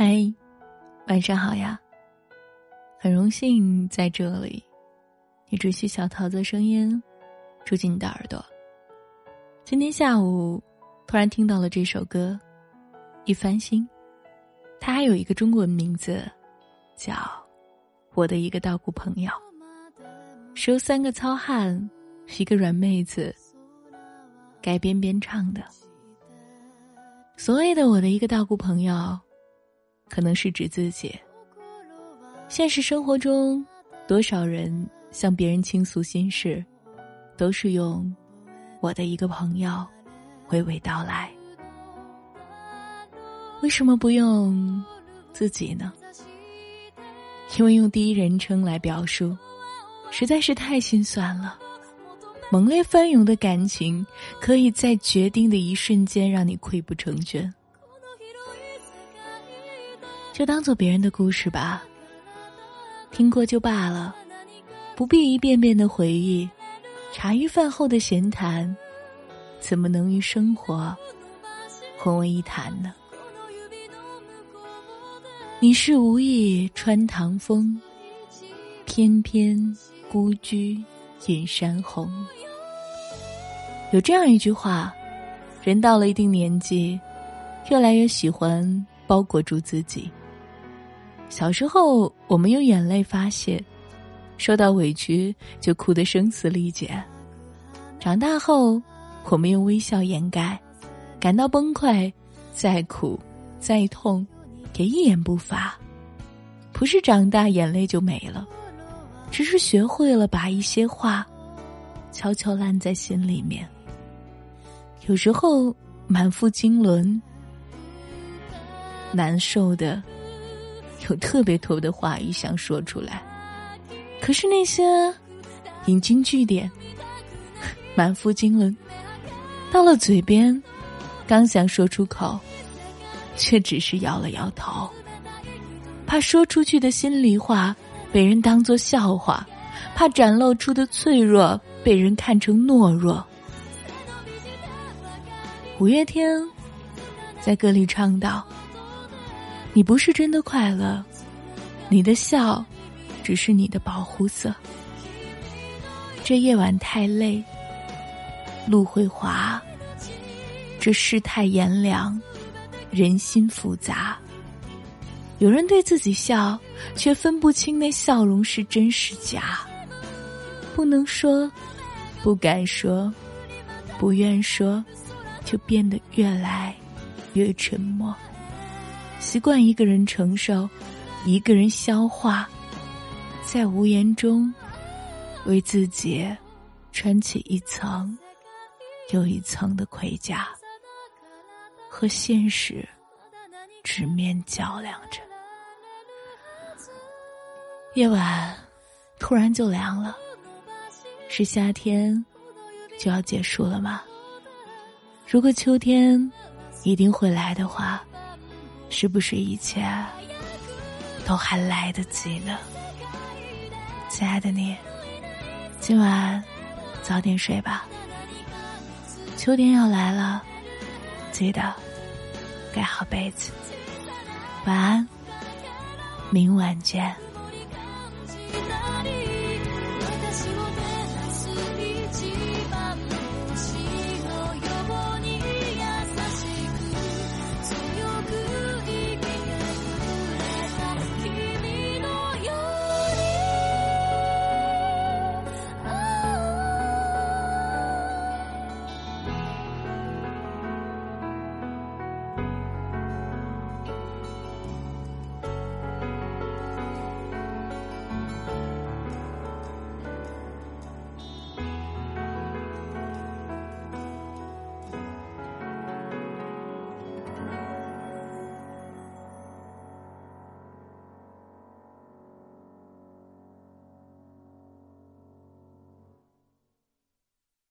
嗨，晚上好呀！很荣幸在这里，你只需小桃子声音住进你的耳朵。今天下午突然听到了这首歌，一翻新，它还有一个中文名字，叫《我的一个道姑朋友》，是由三个糙汉、一个软妹子改编编唱的。所谓的我的一个道姑朋友。可能是指自己。现实生活中，多少人向别人倾诉心事，都是用我的一个朋友娓娓道来。为什么不用自己呢？因为用第一人称来表述，实在是太心酸了。猛烈翻涌的感情，可以在决定的一瞬间让你溃不成军。就当做别人的故事吧，听过就罢了，不必一遍遍的回忆。茶余饭后的闲谈，怎么能与生活混为一谈呢？你是无意穿堂风，偏偏孤居饮山红。有这样一句话：人到了一定年纪，越来越喜欢包裹住自己。小时候，我们用眼泪发泄，受到委屈就哭得声嘶力竭；长大后，我们用微笑掩盖，感到崩溃，再苦再痛，也一言不发。不是长大眼泪就没了，只是学会了把一些话悄悄烂在心里面。有时候满腹经纶，难受的。有特别多的话语想说出来，可是那些引经据典、满腹经纶，到了嘴边，刚想说出口，却只是摇了摇头，怕说出去的心里话被人当作笑话，怕展露出的脆弱被人看成懦弱。五月天在歌里唱道。你不是真的快乐，你的笑，只是你的保护色。这夜晚太累，路会滑。这世态炎凉，人心复杂。有人对自己笑，却分不清那笑容是真是假。不能说，不敢说，不愿说，就变得越来越沉默。习惯一个人承受，一个人消化，在无言中，为自己穿起一层又一层的盔甲，和现实直面较量着。夜晚突然就凉了，是夏天就要结束了吗？如果秋天一定会来的话。是不是一切都还来得及呢，亲爱的你，今晚早点睡吧。秋天要来了，记得盖好被子。晚安，明晚见。